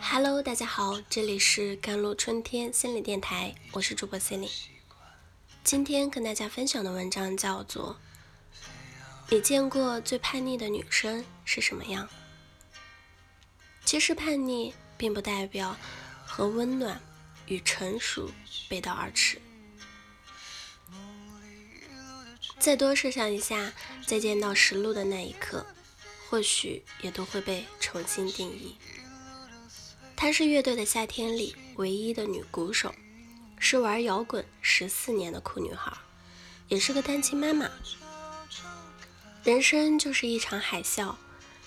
Hello，大家好，这里是甘露春天心理电台，我是主播 c e l i n e 今天跟大家分享的文章叫做《你见过最叛逆的女生是什么样》。其实叛逆并不代表和温暖与成熟背道而驰。再多设想一下，在见到实录的那一刻，或许也都会被重新定义。她是乐队的夏天里唯一的女鼓手，是玩摇滚十四年的酷女孩，也是个单亲妈妈。人生就是一场海啸，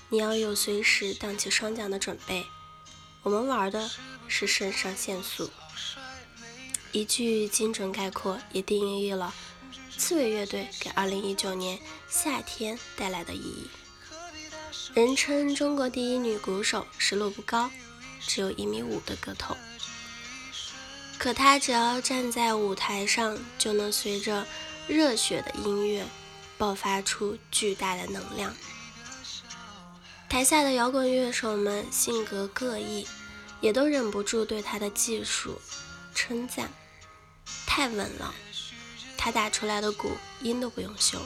你要有随时荡起双桨的准备。我们玩的是肾上腺素。一句精准概括，也定义了。刺猬乐队给2019年夏天带来的意义。人称中国第一女鼓手，实力不高，只有一米五的个头。可她只要站在舞台上，就能随着热血的音乐爆发出巨大的能量。台下的摇滚乐手们性格各异，也都忍不住对她的技术称赞：太稳了。她打出来的鼓音都不用修。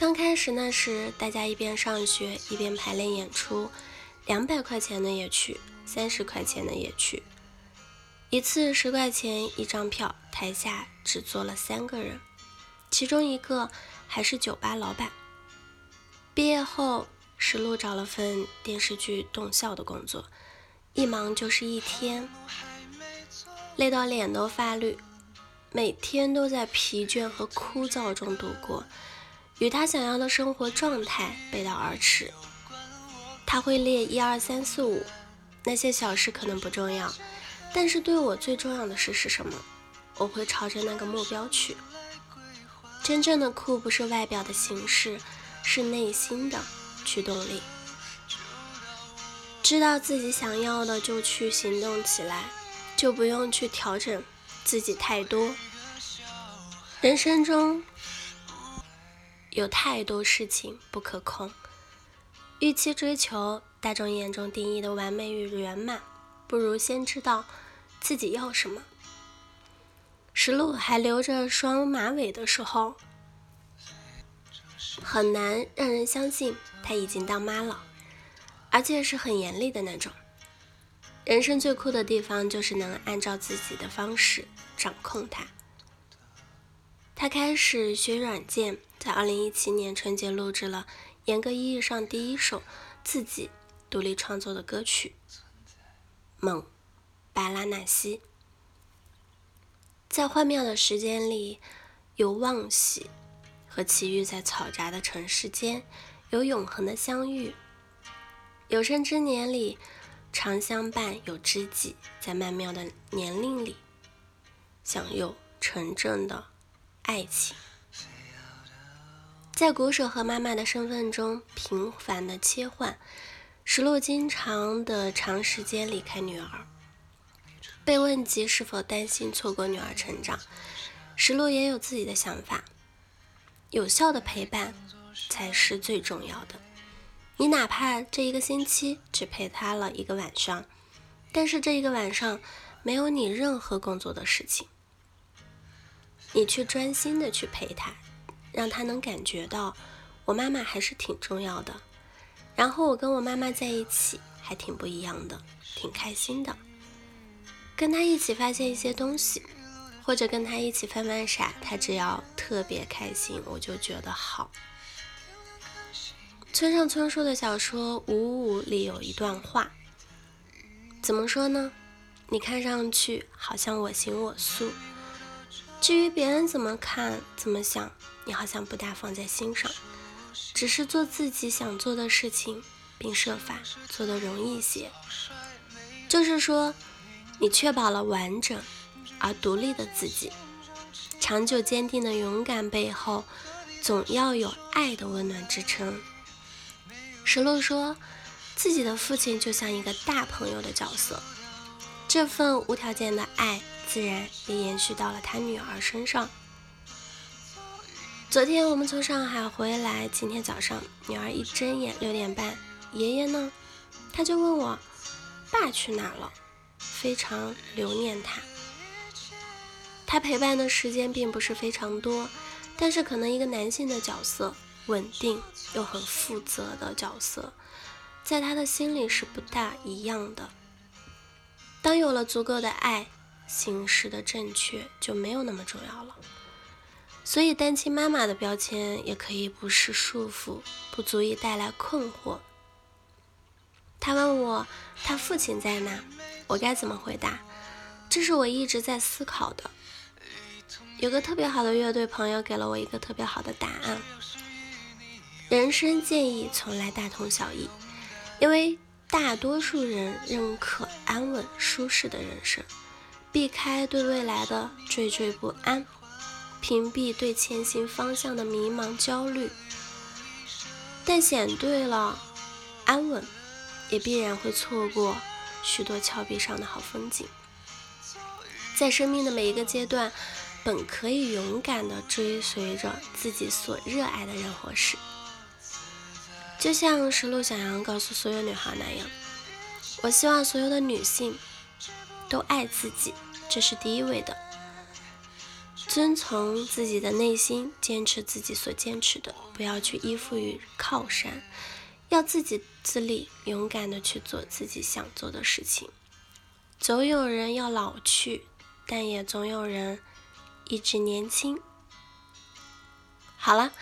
刚开始那时，大家一边上学一边排练演出，两百块钱的也去，三十块钱的也去。一次十块钱一张票，台下只坐了三个人，其中一个还是酒吧老板。毕业后，石路找了份电视剧动效的工作，一忙就是一天，累到脸都发绿。每天都在疲倦和枯燥中度过，与他想要的生活状态背道而驰。他会列一二三四五，那些小事可能不重要，但是对我最重要的事是什么？我会朝着那个目标去。真正的酷不是外表的形式，是内心的驱动力。知道自己想要的就去行动起来，就不用去调整。自己太多，人生中有太多事情不可控。与其追求大众眼中定义的完美与圆满，不如先知道自己要什么。石路还留着双马尾的时候，很难让人相信她已经当妈了，而且是很严厉的那种。人生最酷的地方就是能按照自己的方式掌控它。他开始学软件，在2017年春节录制了严格意义上第一首自己独立创作的歌曲《梦白拉纳西》。在幻妙的时间里，有忘喜和奇遇在嘈杂的城市间，有永恒的相遇。有生之年里。常相伴有知己，在曼妙的年龄里享有纯正的爱情。在鼓手和妈妈的身份中频繁的切换，石路经常的长时间离开女儿。被问及是否担心错过女儿成长，石路也有自己的想法。有效的陪伴才是最重要的。你哪怕这一个星期只陪她了一个晚上，但是这一个晚上没有你任何工作的事情，你去专心的去陪他，让他能感觉到我妈妈还是挺重要的。然后我跟我妈妈在一起还挺不一样的，挺开心的。跟他一起发现一些东西，或者跟他一起翻翻傻，他只要特别开心，我就觉得好。村上春树的小说《五五》里有一段话，怎么说呢？你看上去好像我行我素，至于别人怎么看、怎么想，你好像不大放在心上，只是做自己想做的事情，并设法做得容易些。就是说，你确保了完整而独立的自己，长久坚定的勇敢背后，总要有爱的温暖支撑。石路说，自己的父亲就像一个大朋友的角色，这份无条件的爱自然也延续到了他女儿身上。昨天我们从上海回来，今天早上女儿一睁眼六点半，爷爷呢？他就问我爸去哪了，非常留念他。他陪伴的时间并不是非常多，但是可能一个男性的角色，稳定又很负责的角色，在他的心里是不大一样的。当有了足够的爱，行事的正确就没有那么重要了。所以，单亲妈妈的标签也可以不是束缚，不足以带来困惑。他问我，他父亲在哪？我该怎么回答？这是我一直在思考的。有个特别好的乐队朋友给了我一个特别好的答案：人生建议从来大同小异，因为大多数人认可安稳舒适的人生，避开对未来的惴惴不安，屏蔽对前行方向的迷茫焦虑。但选对了安稳，也必然会错过许多峭壁上的好风景。在生命的每一个阶段。本可以勇敢地追随着自己所热爱的人或事，就像石路想要告诉所有女孩那样，我希望所有的女性都爱自己，这是第一位的。遵从自己的内心，坚持自己所坚持的，不要去依附于靠山，要自己自立，勇敢的去做自己想做的事情。总有人要老去，但也总有人。一直年轻。好了，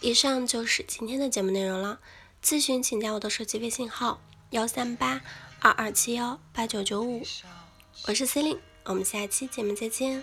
以上就是今天的节目内容了。咨询请加我的手机微信号：幺三八二二七幺八九九五，我是司令我们下期节目再见。